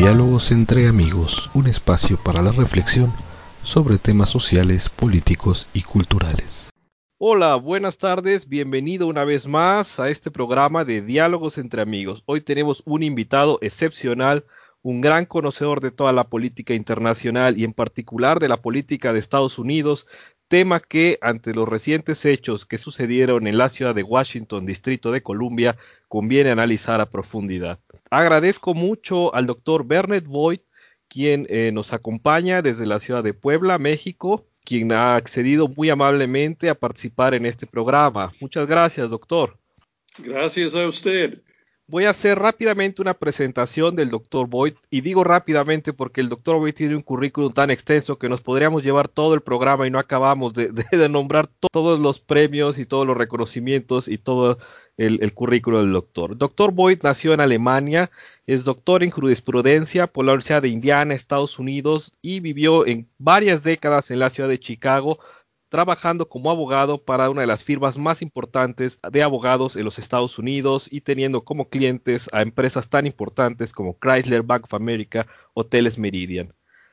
Diálogos entre amigos, un espacio para la reflexión sobre temas sociales, políticos y culturales. Hola, buenas tardes, bienvenido una vez más a este programa de Diálogos entre amigos. Hoy tenemos un invitado excepcional, un gran conocedor de toda la política internacional y en particular de la política de Estados Unidos, tema que ante los recientes hechos que sucedieron en la ciudad de Washington, Distrito de Columbia, conviene analizar a profundidad. Agradezco mucho al doctor Bernard Boyd, quien eh, nos acompaña desde la ciudad de Puebla, México, quien ha accedido muy amablemente a participar en este programa. Muchas gracias, doctor. Gracias a usted. Voy a hacer rápidamente una presentación del doctor Boyd y digo rápidamente porque el doctor Boyd tiene un currículum tan extenso que nos podríamos llevar todo el programa y no acabamos de, nombrar todos los premios y todos los reconocimientos y todo el, el currículo del doctor. Doctor Boyd nació en Alemania, es doctor en jurisprudencia por la Universidad de Indiana, Estados Unidos y vivió en varias décadas en la ciudad de Chicago, trabajando como abogado para una de las firmas más importantes de abogados en los Estados Unidos y teniendo como clientes a empresas tan importantes como Chrysler, Bank of America o Teles Meridian.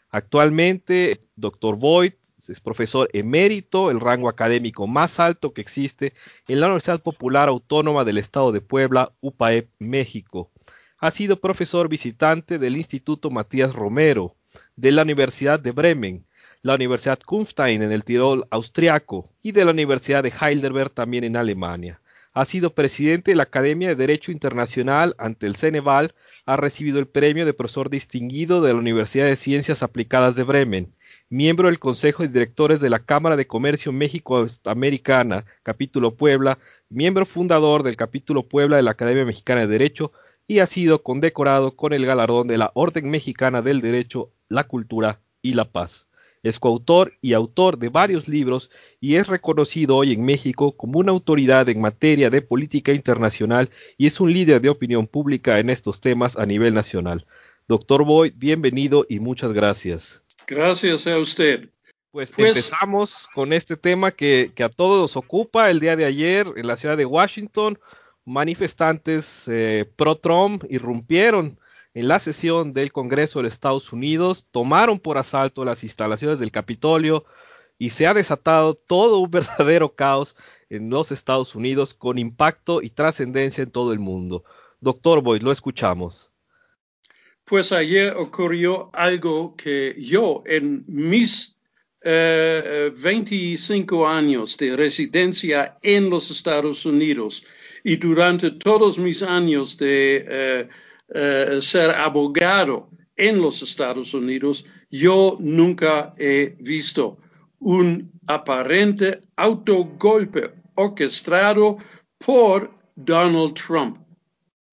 Actualmente, Dr. Boyd es profesor emérito, el rango académico más alto que existe en la Universidad Popular Autónoma del Estado de Puebla, UPAEP, México. Ha sido profesor visitante del Instituto Matías Romero, de la Universidad de Bremen, la Universidad Kufstein en el Tirol austriaco y de la Universidad de Heidelberg también en Alemania. Ha sido presidente de la Academia de Derecho Internacional ante el Ceneval, ha recibido el premio de profesor distinguido de la Universidad de Ciencias Aplicadas de Bremen, miembro del Consejo de Directores de la Cámara de Comercio México-Americana, capítulo Puebla, miembro fundador del capítulo Puebla de la Academia Mexicana de Derecho y ha sido condecorado con el galardón de la Orden Mexicana del Derecho, la Cultura y la Paz. Es coautor y autor de varios libros y es reconocido hoy en México como una autoridad en materia de política internacional y es un líder de opinión pública en estos temas a nivel nacional. Doctor Boyd, bienvenido y muchas gracias. Gracias a usted. Pues, pues empezamos con este tema que, a todos nos ocupa. El día de ayer en la ciudad de Washington, manifestantes eh, pro-Trump irrumpieron en la sesión del Congreso de Estados Unidos, tomaron por asalto las instalaciones del Capitolio y se ha desatado todo un verdadero caos en los Estados Unidos con impacto y trascendencia en todo el mundo. Doctor Boyd, lo escuchamos. Pues ayer ocurrió algo que yo en mis 25 eh, años de residencia en los Estados Unidos y durante todos mis años de eh, eh, ser abogado en los Estados Unidos, yo nunca he visto un aparente autogolpe orquestado por Donald Trump.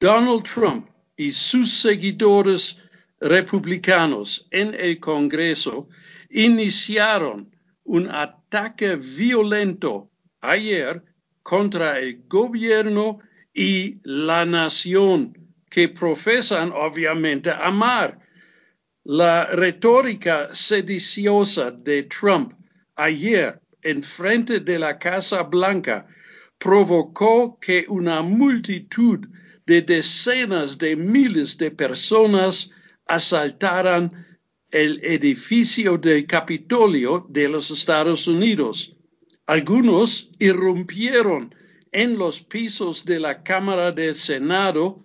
Donald Trump y sus seguidores republicanos en el Congreso iniciaron un ataque violento ayer contra el gobierno y la nación que profesan obviamente amar. La retórica sediciosa de Trump ayer en frente de la Casa Blanca provocó que una multitud de decenas de miles de personas asaltaran el edificio del Capitolio de los Estados Unidos. Algunos irrumpieron en los pisos de la Cámara del Senado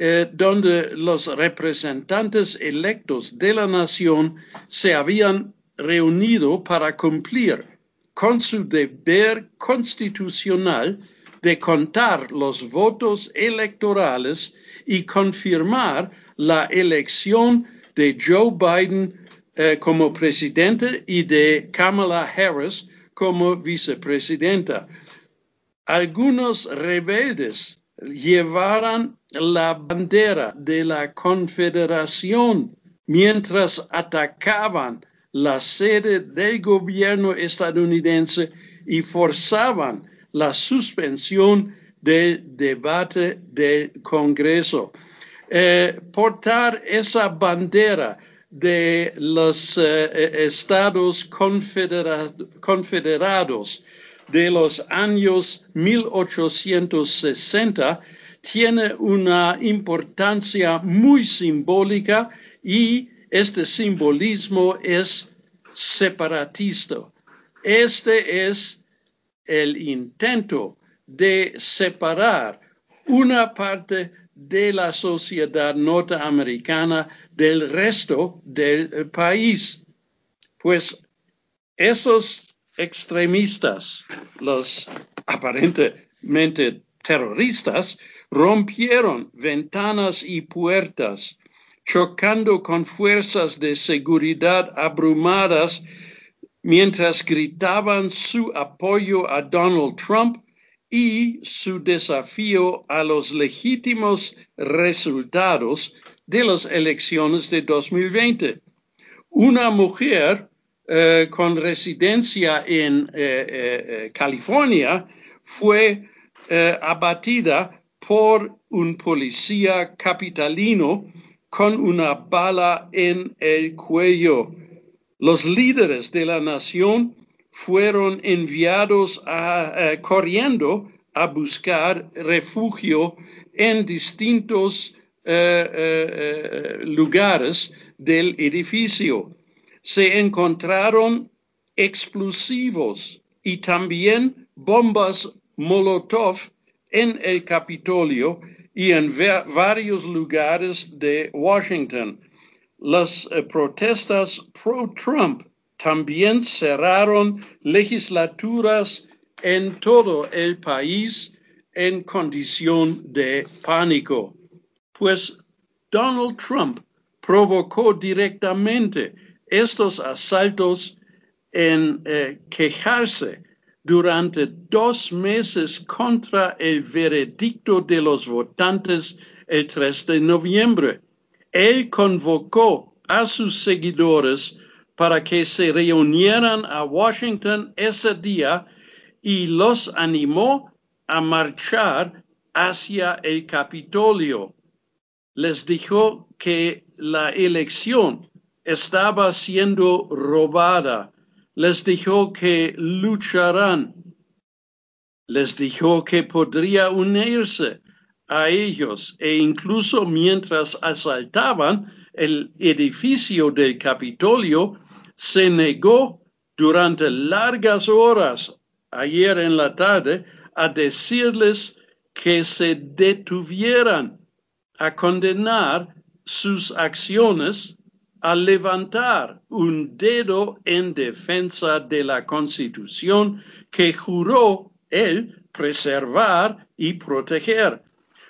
eh, donde los representantes electos de la nación se habían reunido para cumplir con su deber constitucional de contar los votos electorales y confirmar la elección de Joe Biden eh, como presidente y de Kamala Harris como vicepresidenta. Algunos rebeldes llevaron la bandera de la Confederación mientras atacaban la sede del gobierno estadounidense y forzaban la suspensión del debate del Congreso. Eh, portar esa bandera de los eh, estados confederados de los años 1860 tiene una importancia muy simbólica y este simbolismo es separatista. Este es el intento de separar una parte de la sociedad norteamericana del resto del país. Pues esos extremistas, los aparentemente terroristas, rompieron ventanas y puertas, chocando con fuerzas de seguridad abrumadas mientras gritaban su apoyo a Donald Trump y su desafío a los legítimos resultados de las elecciones de 2020. Una mujer eh, con residencia en eh, eh, California fue abatida por un policía capitalino con una bala en el cuello. Los líderes de la nación fueron enviados a, corriendo a buscar refugio en distintos lugares del edificio se encontraron explosivos y también bombas Molotov en el Capitolio y en varios lugares de Washington. Las eh, protestas pro-Trump también cerraron legislaturas en todo el país en condición de pánico, pues Donald Trump provocó directamente estos asaltos en eh, quejarse durante dos meses contra el veredicto de los votantes el 3 de noviembre. Él convocó a sus seguidores para que se reunieran a Washington ese día y los animó a marchar hacia el Capitolio. Les dijo que la elección estaba siendo robada. Les dijo que lucharán. Les dijo que podría unirse a ellos e incluso mientras asaltaban el edificio del Capitolio, se negó durante largas horas ayer en la tarde a decirles que se detuvieran, a condenar sus acciones a levantar un dedo en defensa de la Constitución que juró él preservar y proteger.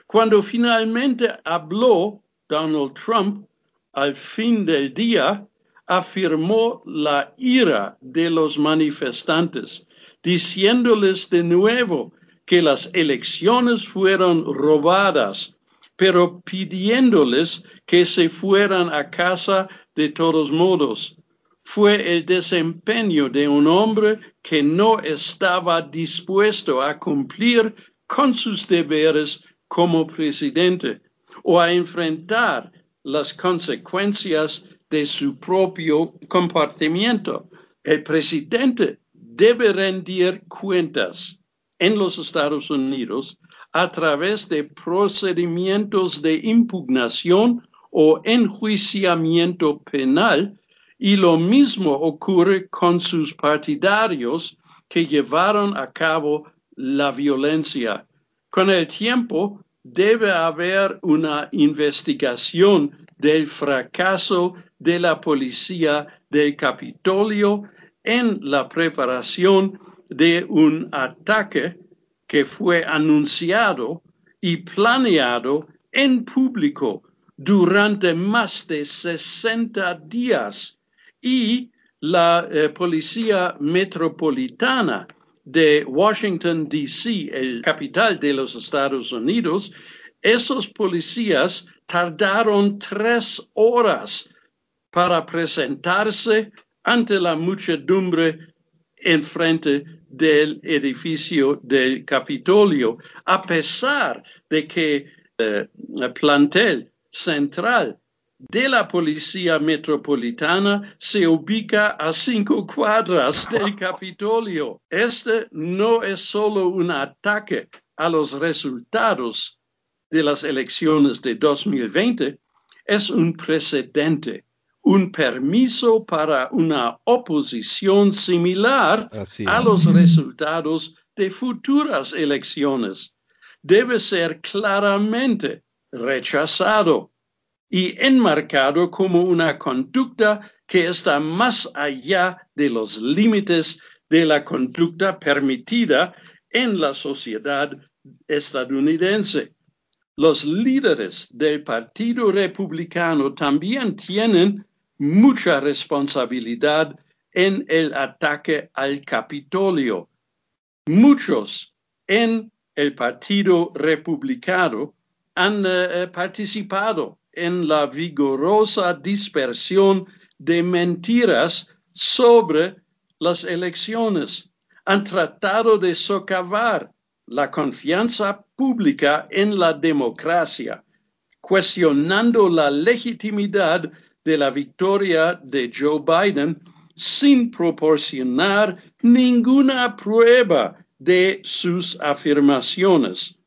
Cuando finalmente habló Donald Trump al fin del día, afirmó la ira de los manifestantes, diciéndoles de nuevo que las elecciones fueron robadas pero pidiéndoles que se fueran a casa de todos modos. Fue el desempeño de un hombre que no estaba dispuesto a cumplir con sus deberes como presidente o a enfrentar las consecuencias de su propio comportamiento. El presidente debe rendir cuentas en los Estados Unidos a través de procedimientos de impugnación o enjuiciamiento penal y lo mismo ocurre con sus partidarios que llevaron a cabo la violencia. Con el tiempo debe haber una investigación del fracaso de la policía del Capitolio en la preparación de un ataque que fue anunciado y planeado en público durante más de 60 días y la eh, Policía Metropolitana de Washington, D.C., el capital de los Estados Unidos, esos policías tardaron tres horas para presentarse ante la muchedumbre enfrente del edificio del Capitolio, a pesar de que eh, el plantel central de la Policía Metropolitana se ubica a cinco cuadras del Capitolio. Este no es solo un ataque a los resultados de las elecciones de 2020 es un precedente, un permiso para una oposición similar a los resultados de futuras elecciones. Debe ser claramente rechazado y enmarcado como una conducta que está más allá de los límites de la conducta permitida en la sociedad estadounidense. Los líderes del Partido Republicano también tienen mucha responsabilidad en el ataque al Capitolio. Muchos en el Partido Republicano han eh, participado en la vigorosa dispersión de mentiras sobre las elecciones. Han tratado de socavar la confianza pública en la democracia, cuestionando la legitimidad de la victoria de Joe Biden sin proporcionar ninguna prueba de sus afirmaciones.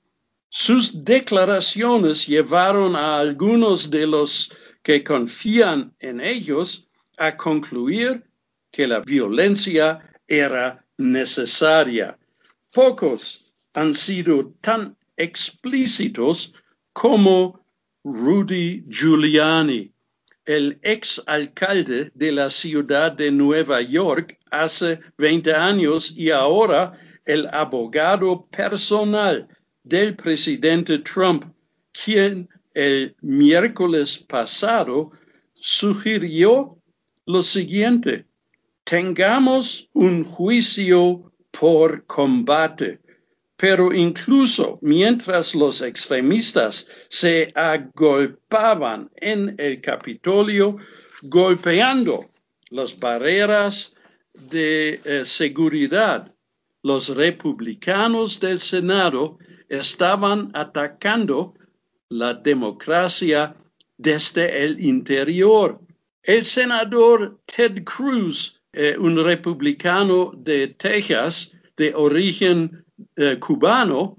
Sus declaraciones llevaron a algunos de los que confían en ellos a concluir que la violencia era necesaria. Pocos han sido tan explícitos como Rudy Giuliani, el ex alcalde de la ciudad de Nueva York hace 20 años y ahora el abogado personal del presidente Trump, quien el miércoles pasado sugirió lo siguiente, tengamos un juicio por combate, pero incluso mientras los extremistas se agolpaban en el Capitolio, golpeando las barreras de eh, seguridad, los republicanos del Senado estaban atacando la democracia desde el interior. El senador Ted Cruz, eh, un republicano de Texas de origen eh, cubano,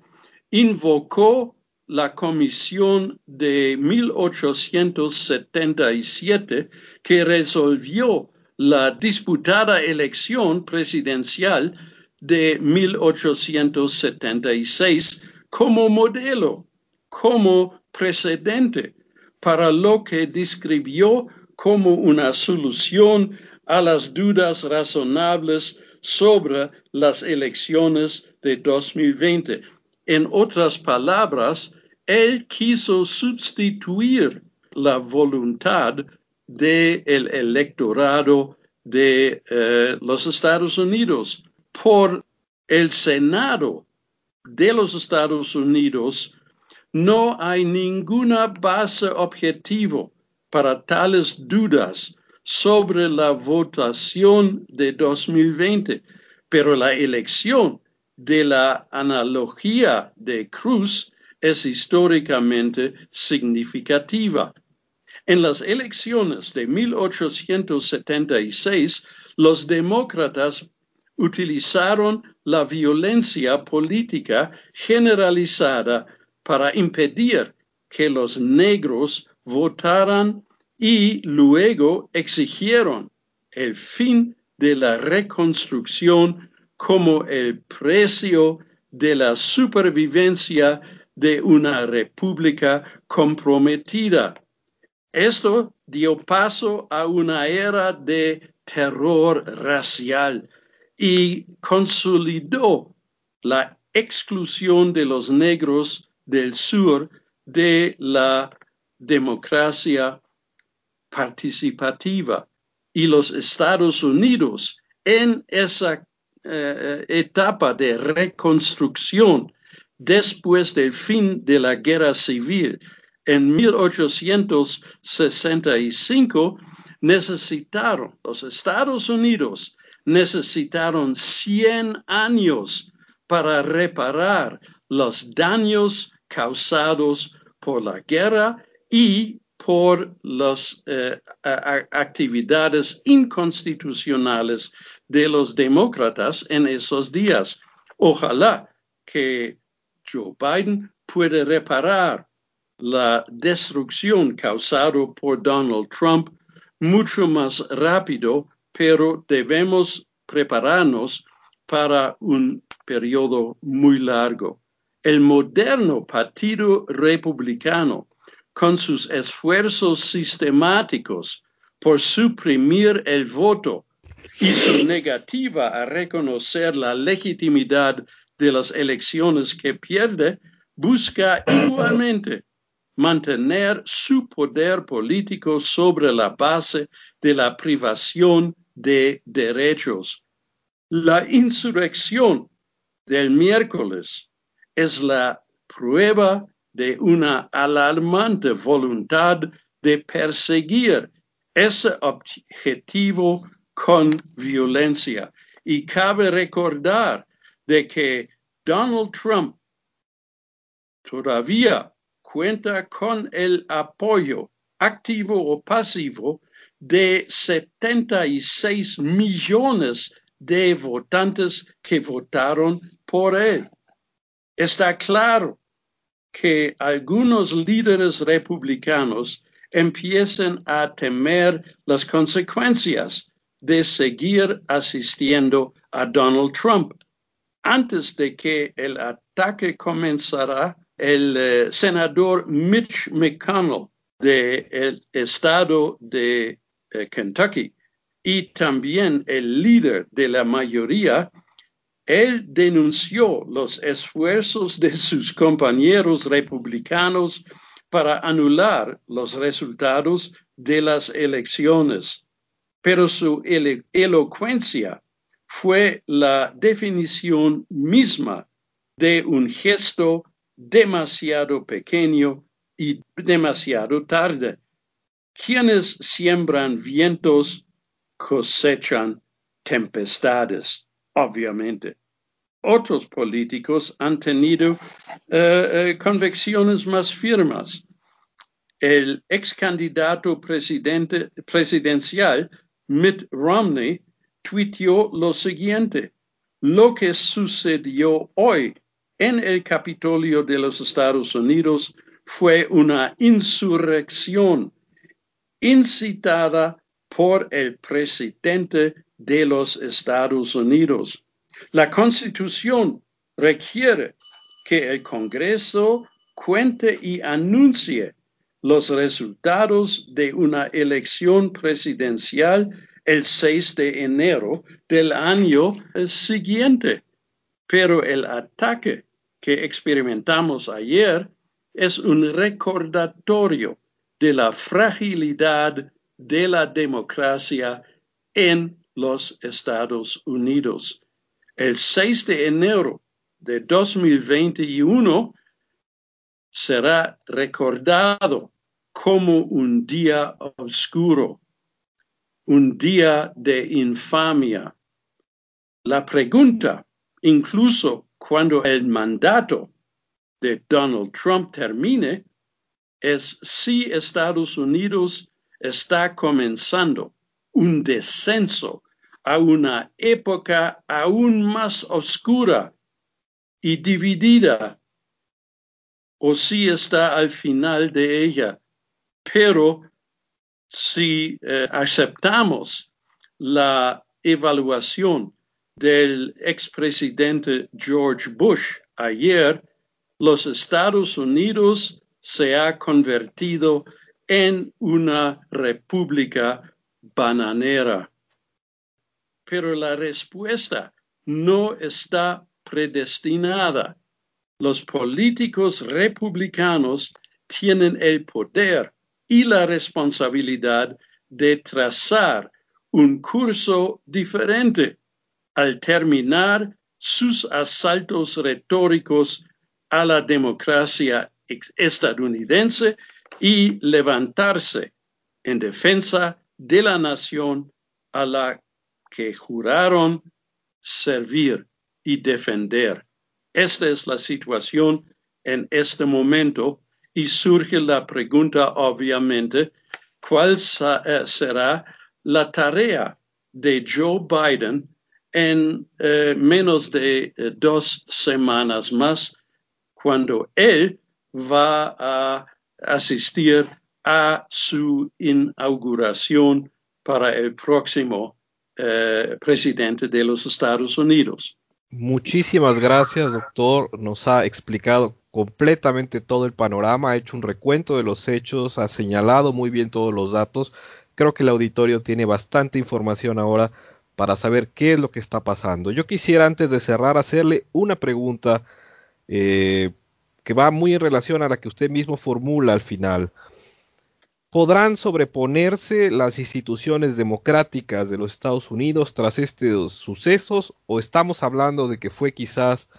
invocó la comisión de 1877 que resolvió la disputada elección presidencial de 1876 como modelo, como precedente para lo que describió como una solución a las dudas razonables sobre las elecciones de 2020. En otras palabras, él quiso sustituir la voluntad del electorado de eh, los Estados Unidos por el Senado de los Estados Unidos, no hay ninguna base objetiva para tales dudas sobre la votación de 2020, pero la elección de la analogía de Cruz es históricamente significativa. En las elecciones de 1876, los demócratas utilizaron la violencia política generalizada para impedir que los negros votaran y luego exigieron el fin de la reconstrucción como el precio de la supervivencia de una república comprometida. Esto dio paso a una era de terror racial y consolidó la exclusión de los negros del sur de la democracia participativa y los Estados Unidos en esa eh, etapa de reconstrucción después del fin de la guerra civil en 1865 necesitaron los Estados Unidos necesitaron 100 años para reparar los daños causados por la guerra y por las eh, actividades inconstitucionales de los demócratas en esos días. Ojalá que Joe Biden pueda reparar la destrucción causada por Donald Trump mucho más rápido, pero debemos prepararnos para un periodo muy largo. El moderno Partido Republicano, con sus esfuerzos sistemáticos por suprimir el voto y su negativa a reconocer la legitimidad de las elecciones que pierde, busca igualmente mantener su poder político sobre la base de la privación de derechos. La insurrección del miércoles es la prueba de una alarmante voluntad de perseguir ese objetivo con violencia. Y cabe recordar de que Donald Trump todavía cuenta con el apoyo activo o pasivo de 76 millones de votantes que votaron por él. Está claro que algunos líderes republicanos empiezan a temer las consecuencias de seguir asistiendo a Donald Trump. Antes de que el ataque comenzara, el eh, senador Mitch McConnell del estado de eh, Kentucky y también el líder de la mayoría, él denunció los esfuerzos de sus compañeros republicanos para anular los resultados de las elecciones pero su elocuencia fue la definición misma de un gesto demasiado pequeño y demasiado tarde. Quienes siembran vientos cosechan tempestades, obviamente. Otros políticos han tenido eh, eh, convicciones más firmes. El ex candidato presidente, presidencial Mitt Romney tuiteó lo siguiente, lo que sucedió hoy en el Capitolio de los Estados Unidos fue una insurrección incitada por el presidente de los Estados Unidos. La Constitución requiere que el Congreso cuente y anuncie los resultados de una elección presidencial el 6 de enero del año siguiente. Pero el ataque que experimentamos ayer es un recordatorio de la fragilidad de la democracia en los Estados Unidos. El 6 de enero de 2021 será recordado como un día oscuro, un día de infamia. La pregunta, incluso cuando el mandato de Donald Trump termine, es si Estados Unidos está comenzando un descenso a una época aún más oscura y dividida, o si está al final de ella pero si eh, aceptamos la evaluación del expresidente George Bush ayer, los Estados Unidos se ha convertido en una república bananera. Pero la respuesta no está predestinada. Los políticos republicanos tienen el poder y la responsabilidad de trazar un curso diferente al terminar sus asaltos retóricos a la democracia estadounidense y levantarse en defensa de la nación a la que juraron servir y defender. Esta es la situación en este momento y surge la pregunta, obviamente, ¿cuál eh, será la tarea de Joe Biden en eh, menos de eh, dos semanas más, cuando él va a asistir a su inauguración para el próximo eh, presidente de los Estados Unidos. Muchísimas gracias, doctor. Nos ha explicado completamente todo el panorama, ha hecho un recuento de los hechos, ha señalado muy bien todos los datos. Creo que el auditorio tiene bastante información ahora para saber qué es lo que está pasando. Yo quisiera antes de cerrar hacerle una pregunta eh, que va muy en relación a la que usted mismo formula al final. ¿Podrán sobreponerse las instituciones democráticas de los Estados Unidos tras estos sucesos o estamos hablando de que fue quizás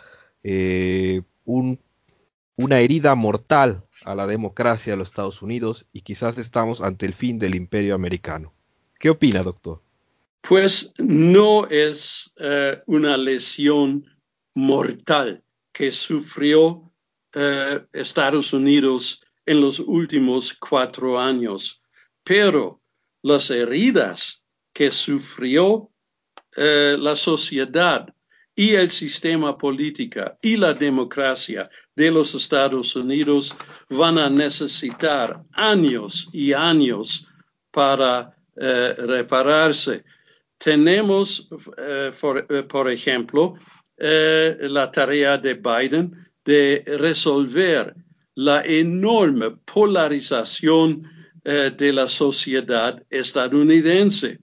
eh, una herida mortal a la democracia de los Estados Unidos y quizás estamos ante el fin del imperio americano? ¿Qué opina, doctor? Pues no es eh, una lesión mortal que sufrió eh, Estados Unidos en los últimos cuatro años, pero las heridas que sufrió eh, la sociedad y el sistema político y la democracia de los Estados Unidos van a necesitar años y años para eh, repararse. Tenemos, eh, por, ejemplo, la tarea de Biden de resolver la enorme polarización eh, de la sociedad estadounidense.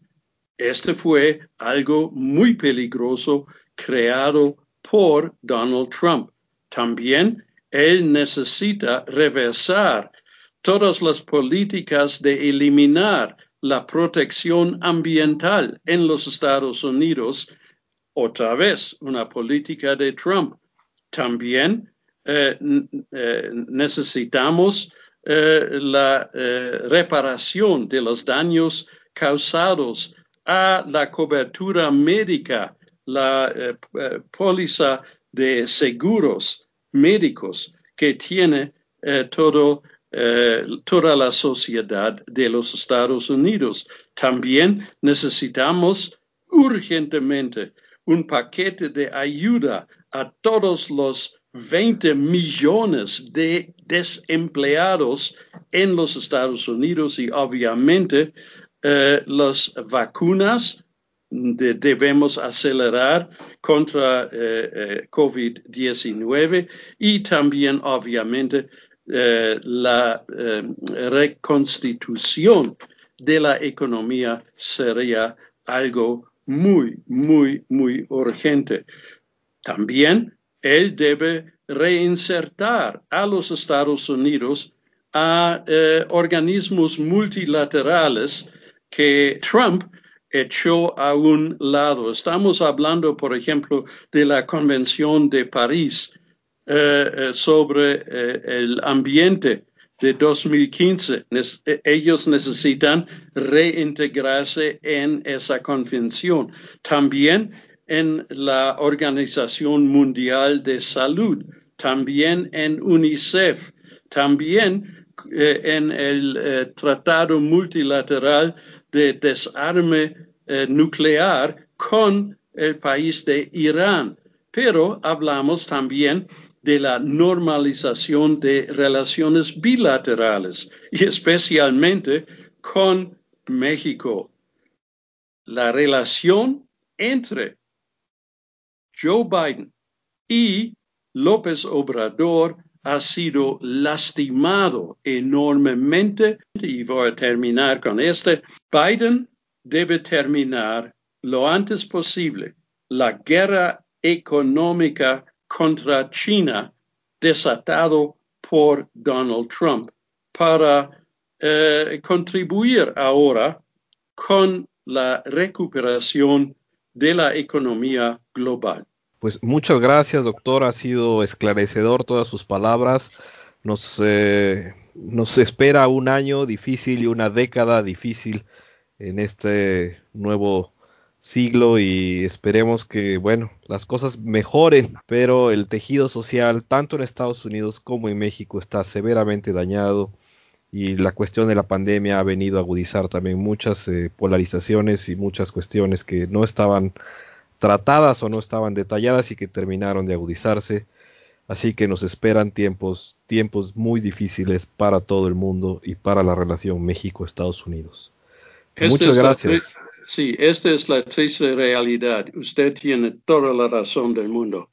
Este fue algo muy peligroso creado por Donald Trump. También él necesita reversar todas las políticas de eliminar la protección ambiental en los Estados Unidos. Otra vez, una política de Trump. También eh, eh, necesitamos eh, la reparación de los daños causados a la cobertura médica, la póliza de seguros médicos que tiene todo, toda la sociedad de los Estados Unidos. También necesitamos urgentemente un paquete de ayuda a todos los 20 millones de desempleados en los Estados Unidos y obviamente eh, las vacunas debemos acelerar contra eh, eh, COVID-19 y también obviamente la reconstitución de la economía sería algo muy, muy, muy urgente. También él debe reinsertar a los Estados Unidos a eh, organismos multilaterales que Trump echó a un lado. Estamos hablando, por ejemplo, de la Convención de París eh, eh, sobre el ambiente de 2015. ellos necesitan reintegrarse en esa convención. También en la Organización Mundial de Salud, también en UNICEF, también eh, en el eh, Tratado Multilateral de Desarme eh, Nuclear con el país de Irán. Pero hablamos también de la normalización de relaciones bilaterales y especialmente con México. La relación entre Joe Biden y López Obrador ha sido lastimado enormemente y voy a terminar con este. Biden debe terminar lo antes posible la guerra económica contra China desatado por Donald Trump para eh, contribuir ahora con la recuperación de la economía global. Pues muchas gracias, doctor. Ha sido esclarecedor todas sus palabras. Nos, eh, nos espera un año difícil y una década difícil en este nuevo siglo y esperemos que, bueno, las cosas mejoren, pero el tejido social, tanto en Estados Unidos como en México, está severamente dañado y la cuestión de la pandemia ha venido a agudizar también muchas eh, polarizaciones y muchas cuestiones que no estaban tratadas o no estaban detalladas y que terminaron de agudizarse. Así que nos esperan tiempos, tiempos muy difíciles para todo el mundo y para la relación México-Estados Unidos. Muchas gracias. Sí, esta es la triste realidad. Usted tiene toda la razón del mundo.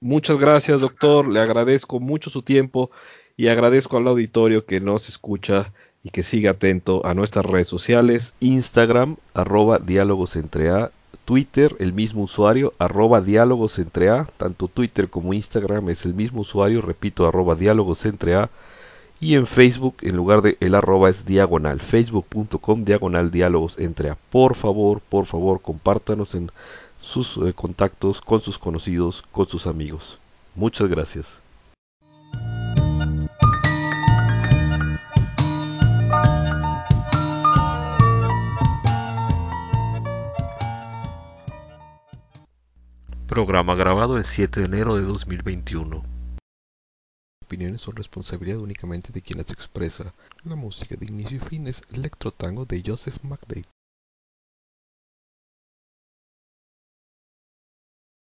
Muchas gracias, doctor. Le agradezco mucho su tiempo y agradezco al auditorio que nos escucha y que siga atento a nuestras redes sociales, Instagram, arroba diálogos entre A, Twitter, el mismo usuario, arroba diálogos entre A, tanto Twitter como Instagram es el mismo usuario, repito, arroba diálogos entre A, y en Facebook, en lugar de el arroba es diagonal, facebook.com diagonal diálogos entre A. Por favor, por favor, compártanos en sus eh, contactos, con sus conocidos, con sus amigos. Muchas gracias. Programa grabado el 7 de enero de 2021. Opiniones son responsabilidad únicamente de quien las expresa. La música de inicio y fin es Electro Tango de Joseph McDade.